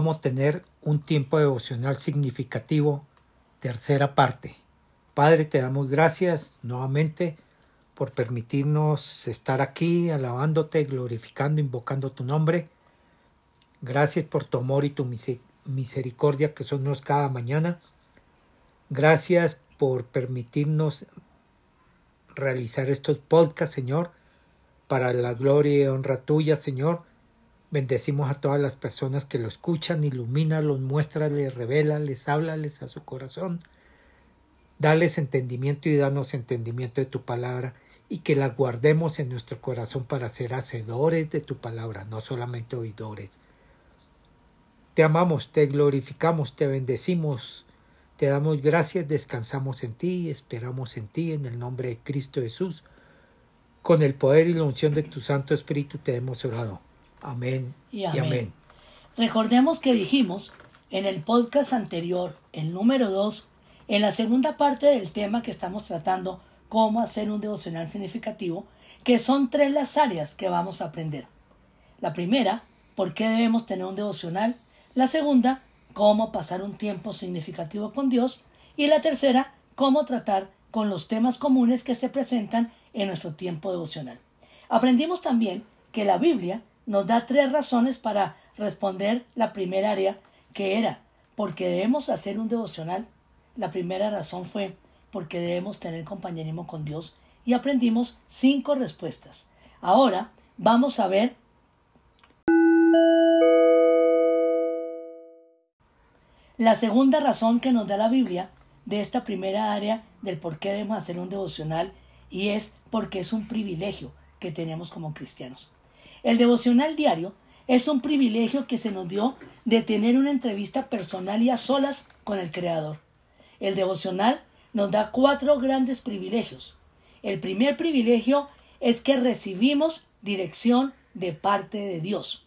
cómo tener un tiempo devocional significativo, tercera parte. Padre, te damos gracias nuevamente por permitirnos estar aquí alabándote, glorificando, invocando tu nombre. Gracias por tu amor y tu misericordia que son cada mañana. Gracias por permitirnos realizar estos podcasts, Señor, para la gloria y honra tuya, Señor. Bendecimos a todas las personas que lo escuchan, ilumínalos, muéstrales, les háblales a su corazón. Dales entendimiento y danos entendimiento de tu palabra y que la guardemos en nuestro corazón para ser hacedores de tu palabra, no solamente oidores. Te amamos, te glorificamos, te bendecimos, te damos gracias, descansamos en ti, esperamos en ti, en el nombre de Cristo Jesús. Con el poder y la unción de tu Santo Espíritu te hemos orado. Amén y amén. Recordemos que dijimos en el podcast anterior, el número 2, en la segunda parte del tema que estamos tratando, cómo hacer un devocional significativo, que son tres las áreas que vamos a aprender. La primera, por qué debemos tener un devocional. La segunda, cómo pasar un tiempo significativo con Dios y la tercera, cómo tratar con los temas comunes que se presentan en nuestro tiempo devocional. Aprendimos también que la Biblia nos da tres razones para responder la primera área, que era porque debemos hacer un devocional. La primera razón fue porque debemos tener compañerismo con Dios y aprendimos cinco respuestas. Ahora vamos a ver La segunda razón que nos da la Biblia de esta primera área del por qué debemos hacer un devocional y es porque es un privilegio que tenemos como cristianos. El devocional diario es un privilegio que se nos dio de tener una entrevista personal y a solas con el Creador. El devocional nos da cuatro grandes privilegios. El primer privilegio es que recibimos dirección de parte de Dios.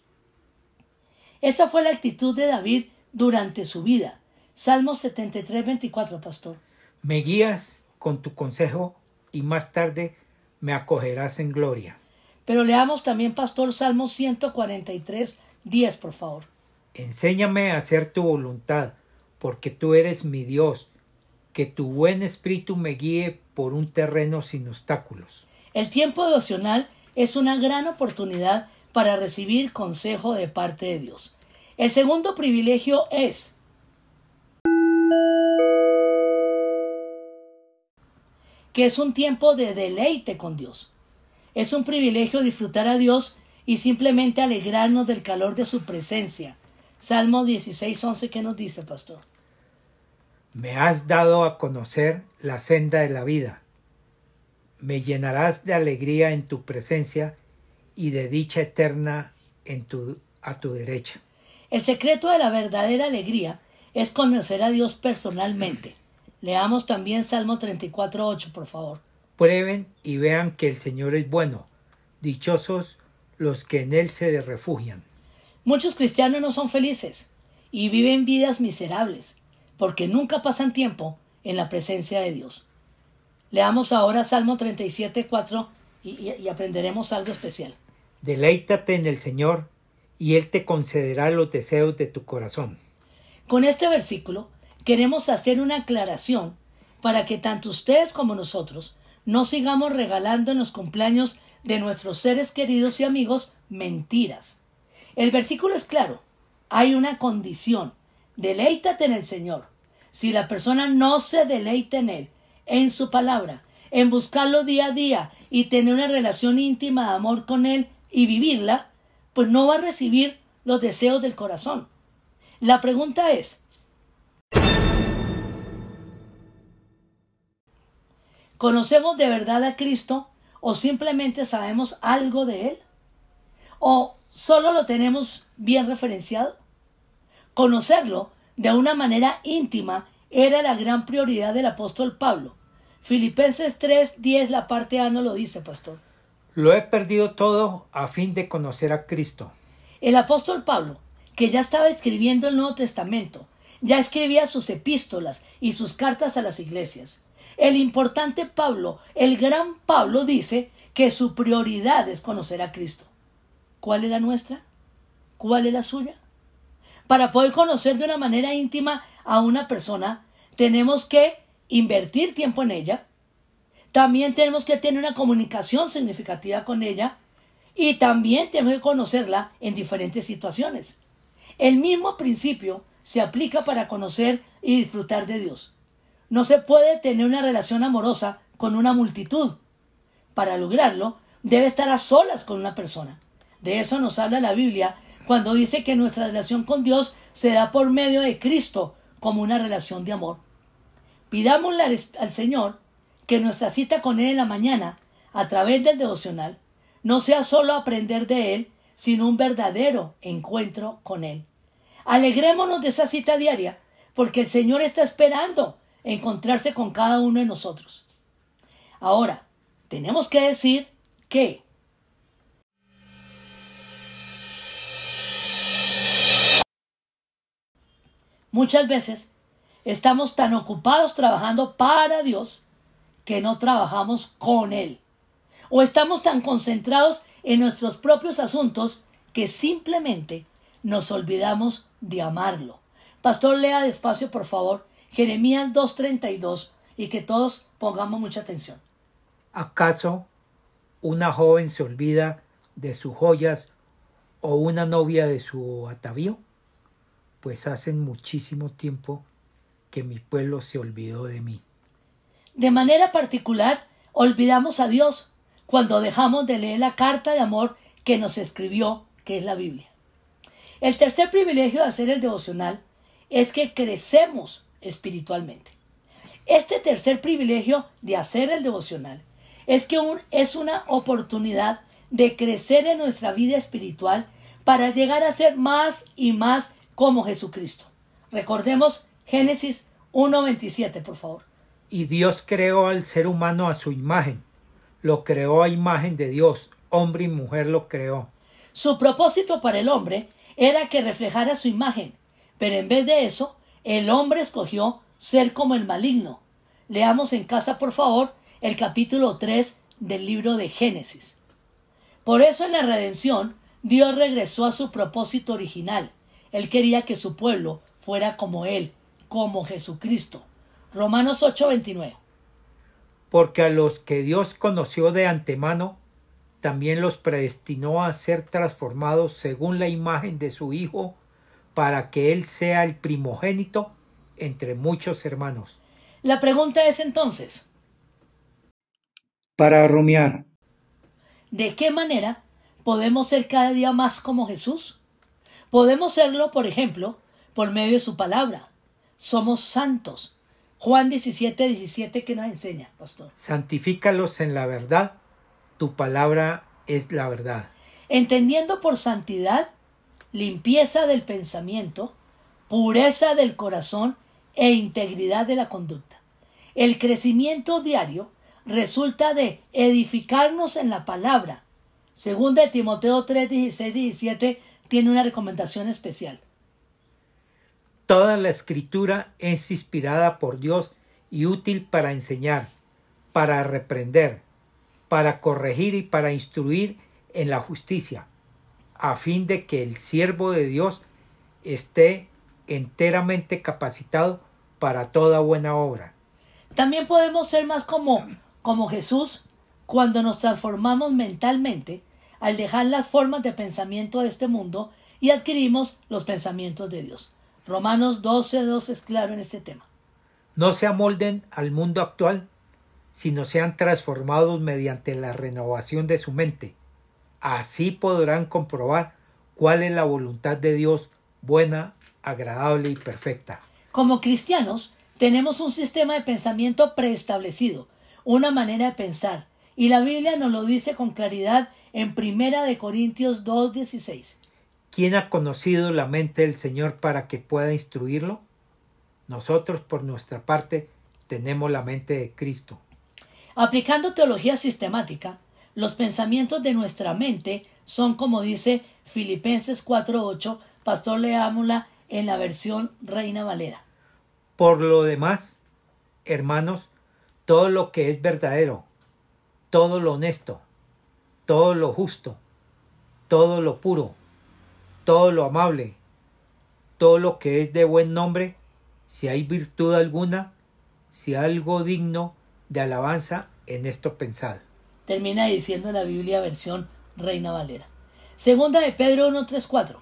Esa fue la actitud de David durante su vida. Salmo 73, 24, pastor. Me guías con tu consejo y más tarde me acogerás en gloria. Pero leamos también, pastor, Salmo 143, 10, por favor. Enséñame a hacer tu voluntad, porque tú eres mi Dios, que tu buen espíritu me guíe por un terreno sin obstáculos. El tiempo devocional es una gran oportunidad para recibir consejo de parte de Dios. El segundo privilegio es que es un tiempo de deleite con Dios. Es un privilegio disfrutar a Dios y simplemente alegrarnos del calor de su presencia. Salmo 16, 11, ¿qué nos dice, pastor? Me has dado a conocer la senda de la vida. Me llenarás de alegría en tu presencia y de dicha eterna en tu, a tu derecha. El secreto de la verdadera alegría es conocer a Dios personalmente. Leamos también Salmo 34.8, por favor. Prueben y vean que el Señor es bueno. Dichosos los que en Él se refugian. Muchos cristianos no son felices y viven vidas miserables porque nunca pasan tiempo en la presencia de Dios. Leamos ahora Salmo 37.4 y, y, y aprenderemos algo especial. Deleítate en el Señor y Él te concederá los deseos de tu corazón. Con este versículo queremos hacer una aclaración para que tanto ustedes como nosotros no sigamos regalando en los cumpleaños de nuestros seres queridos y amigos mentiras. El versículo es claro. Hay una condición. Deleítate en el Señor. Si la persona no se deleita en Él, en su palabra, en buscarlo día a día y tener una relación íntima de amor con Él y vivirla, pues no va a recibir los deseos del corazón. La pregunta es, ¿conocemos de verdad a Cristo o simplemente sabemos algo de Él? ¿O solo lo tenemos bien referenciado? Conocerlo de una manera íntima era la gran prioridad del apóstol Pablo. Filipenses 3, 10, la parte A no lo dice, pastor. Lo he perdido todo a fin de conocer a Cristo. El apóstol Pablo, que ya estaba escribiendo el Nuevo Testamento, ya escribía sus epístolas y sus cartas a las iglesias. El importante Pablo, el gran Pablo, dice que su prioridad es conocer a Cristo. ¿Cuál es la nuestra? ¿Cuál es la suya? Para poder conocer de una manera íntima a una persona, tenemos que invertir tiempo en ella. También tenemos que tener una comunicación significativa con ella. Y también tenemos que conocerla en diferentes situaciones. El mismo principio se aplica para conocer y disfrutar de Dios. No se puede tener una relación amorosa con una multitud. Para lograrlo, debe estar a solas con una persona. De eso nos habla la Biblia cuando dice que nuestra relación con Dios se da por medio de Cristo como una relación de amor. Pidámosle al, Señor que nuestra cita con Él en la mañana, a través del devocional, no sea solo aprender de Él, sino un verdadero encuentro con Él. Alegrémonos de esa cita diaria, porque el Señor está esperando encontrarse con cada uno de nosotros. Ahora, tenemos que decir que muchas veces estamos tan ocupados trabajando para Dios que no trabajamos con Él. O estamos tan concentrados en nuestros propios asuntos que simplemente nos olvidamos de amarlo. Pastor, lea despacio, por favor, Jeremías 2.32 y que todos pongamos mucha atención. ¿Acaso una joven se olvida de sus joyas o una novia de su atavío? Pues hace muchísimo tiempo que mi pueblo se olvidó de mí. De manera particular, olvidamos a Dios cuando dejamos de leer la carta de amor que nos escribió, que es la Biblia. El tercer privilegio de hacer el devocional es que crecemos espiritualmente. Este tercer privilegio de hacer el devocional es que es una oportunidad de crecer en nuestra vida espiritual para llegar a ser más y más como Jesucristo. Recordemos Génesis 1.27, por favor. Y Dios creó al ser humano a su imagen. Lo creó a imagen de Dios. Hombre y mujer lo creó. Su propósito para el hombre era que reflejara su imagen, pero en vez de eso, el hombre escogió ser como el maligno. Leamos en casa, por favor, el capítulo 3 del libro de Génesis. Por eso en la redención, Dios regresó a su propósito original. Él quería que su pueblo fuera como Él, como Jesucristo. Romanos 8:29. Porque a los que Dios conoció de antemano, también los predestinó a ser transformados según la imagen de su Hijo, para que Él sea el primogénito entre muchos hermanos. La pregunta es entonces, para rumiar, ¿de qué manera podemos ser cada día más como Jesús? Podemos serlo, por ejemplo, por medio de su palabra. Somos santos. Juan 17, 17 que nos enseña, pastor. Santifícalos en la verdad tu palabra es la verdad. Entendiendo por santidad, limpieza del pensamiento, pureza del corazón e integridad de la conducta. El crecimiento diario resulta de edificarnos en la palabra. Según de Timoteo 3, 16, 17 tiene una recomendación especial. Toda la escritura es inspirada por Dios y útil para enseñar, para reprender, para corregir y para instruir en la justicia, a fin de que el siervo de Dios esté enteramente capacitado para toda buena obra. También podemos ser más como, como Jesús cuando nos transformamos mentalmente al dejar las formas de pensamiento de este mundo y adquirimos los pensamientos de Dios. Romanos 12, 2 es claro en este tema. No se amolden al mundo actual, sino sean transformados mediante la renovación de su mente. Así podrán comprobar cuál es la voluntad de Dios buena, agradable y perfecta. Como cristianos, tenemos un sistema de pensamiento preestablecido, una manera de pensar, y la Biblia nos lo dice con claridad en Primera de Corintios 2:16. ¿Quién ha conocido la mente del Señor para que pueda instruirlo? Nosotros, por nuestra parte, tenemos la mente de Cristo. Aplicando teología sistemática, los pensamientos de nuestra mente son como dice Filipenses 4.8, Pastor Leámula en la versión Reina Valera. Por lo demás, hermanos, todo lo que es verdadero, todo lo honesto, todo lo justo, todo lo puro, todo lo amable, todo lo que es de buen nombre, si hay virtud alguna, si algo digno de alabanza, en esto pensad. Termina diciendo la Biblia versión Reina Valera. Segunda de Pedro 1.3.4.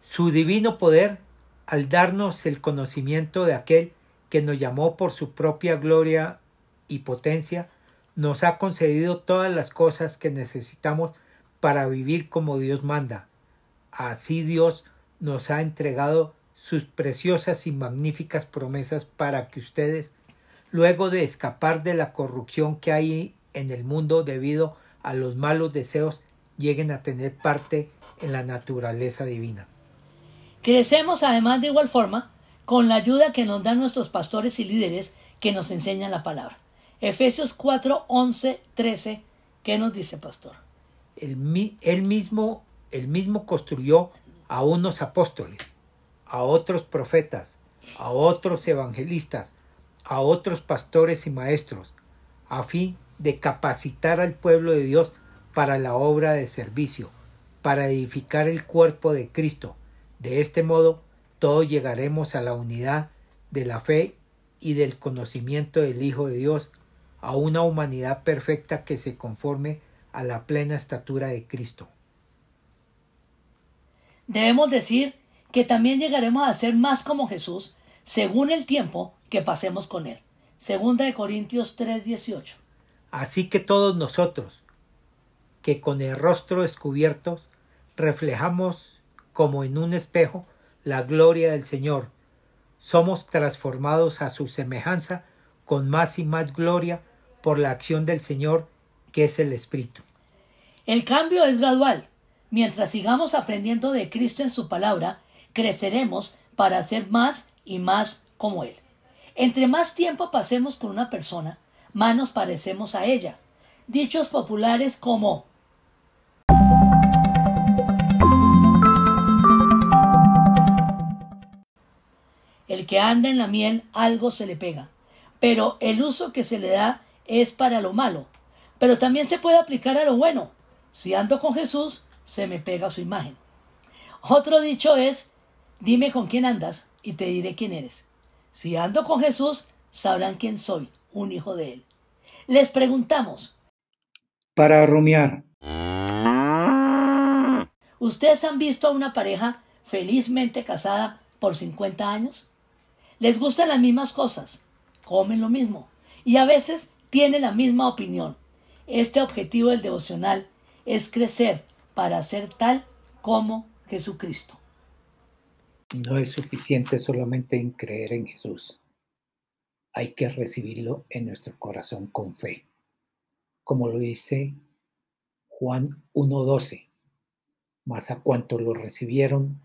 Su divino poder, al darnos el conocimiento de aquel que nos llamó por su propia gloria y potencia, nos ha concedido todas las cosas que necesitamos para vivir como Dios manda. Así Dios nos ha entregado sus preciosas y magníficas promesas para que ustedes, luego de escapar de la corrupción que hay en el mundo debido a los malos deseos, lleguen a tener parte en la naturaleza divina. Crecemos además de igual forma con la ayuda que nos dan nuestros pastores y líderes que nos enseñan la palabra. Efesios 4, 11, 13, ¿qué nos dice pastor? El, él, mismo, él mismo construyó a unos apóstoles, a otros profetas, a otros evangelistas, a otros pastores y maestros, a fin de capacitar al pueblo de Dios para la obra de servicio, para edificar el cuerpo de Cristo. De este modo, todos llegaremos a la unidad de la fe y del conocimiento del Hijo de Dios, a una humanidad perfecta que se conforme a la plena estatura de Cristo. Debemos decir que también llegaremos a ser más como Jesús según el tiempo que pasemos con Él. Segunda de Corintios 3:18. Así que todos nosotros, que con el rostro descubierto reflejamos como en un espejo la gloria del Señor, somos transformados a su semejanza con más y más gloria por la acción del Señor, que es el Espíritu. El cambio es gradual. Mientras sigamos aprendiendo de Cristo en su palabra, creceremos para ser más y más como Él. Entre más tiempo pasemos con una persona, más nos parecemos a ella. Dichos populares como El que anda en la miel algo se le pega, pero el uso que se le da es para lo malo, pero también se puede aplicar a lo bueno. Si ando con Jesús, se me pega su imagen. Otro dicho es, dime con quién andas y te diré quién eres. Si ando con Jesús, sabrán quién soy, un hijo de él. Les preguntamos. Para rumiar. ¿Ustedes han visto a una pareja felizmente casada por 50 años? Les gustan las mismas cosas, comen lo mismo y a veces tienen la misma opinión. Este objetivo del devocional es crecer para ser tal como Jesucristo. No es suficiente solamente en creer en Jesús. Hay que recibirlo en nuestro corazón con fe. Como lo dice Juan 1.12. Mas a cuanto lo recibieron,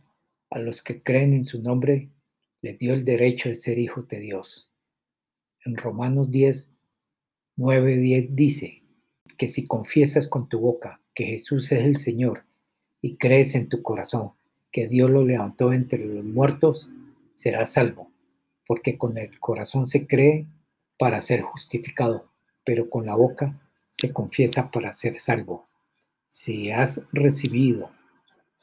a los que creen en su nombre, le dio el derecho de ser hijos de Dios. En Romanos 10, 9, 10 dice que si confiesas con tu boca que Jesús es el Señor y crees en tu corazón que Dios lo levantó entre los muertos, serás salvo, porque con el corazón se cree para ser justificado, pero con la boca se confiesa para ser salvo. Si has recibido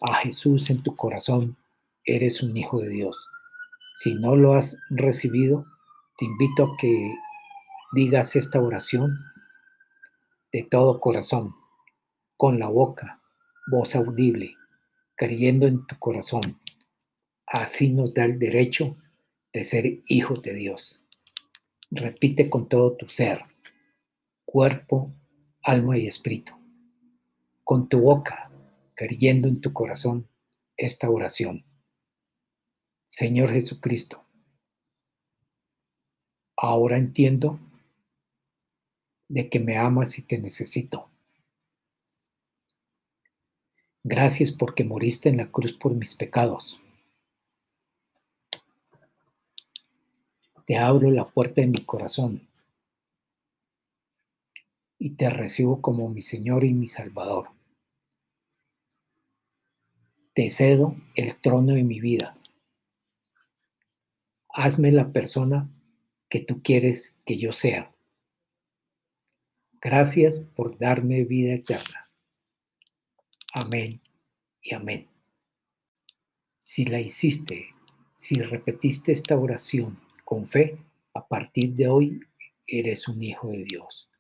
a Jesús en tu corazón, eres un hijo de Dios. Si no lo has recibido, te invito a que digas esta oración de todo corazón, con la boca, voz audible, creyendo en tu corazón. Así nos da el derecho de ser hijos de Dios. Repite con todo tu ser, cuerpo, alma y espíritu. Con tu boca, creyendo en tu corazón esta oración. Señor Jesucristo, ahora entiendo de que me amas y te necesito. Gracias porque moriste en la cruz por mis pecados. Te abro la puerta de mi corazón y te recibo como mi Señor y mi Salvador. Te cedo el trono de mi vida hazme la persona que tú quieres que yo sea. Gracias por darme vida eterna. Amén y amén. Si la hiciste, si repetiste esta oración con fe, a partir de hoy eres un hijo de Dios.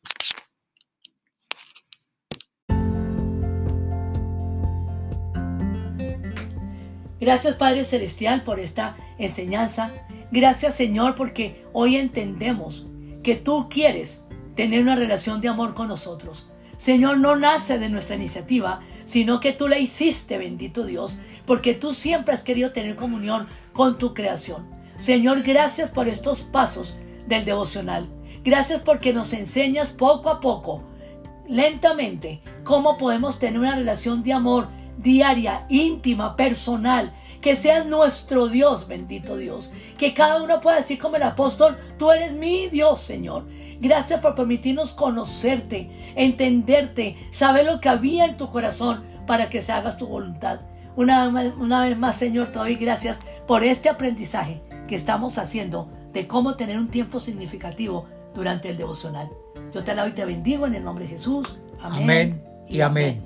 Gracias Padre Celestial por esta enseñanza. Gracias Señor porque hoy entendemos que tú quieres tener una relación de amor con nosotros. Señor, no nace de nuestra iniciativa, sino que tú la hiciste, bendito Dios, porque tú siempre has querido tener comunión con tu creación. Señor, gracias por estos pasos del devocional. Gracias porque nos enseñas poco a poco, lentamente, cómo podemos tener una relación de amor diaria, íntima, personal, que seas nuestro Dios, bendito Dios. Que cada uno pueda decir como el apóstol, tú eres mi Dios, Señor. Gracias por permitirnos conocerte, entenderte, saber lo que había en tu corazón para que se haga tu voluntad. Una, una vez más, Señor, te doy gracias por este aprendizaje que estamos haciendo de cómo tener un tiempo significativo durante el devocional. Yo te alabo y te bendigo en el nombre de Jesús. Amén, y amén.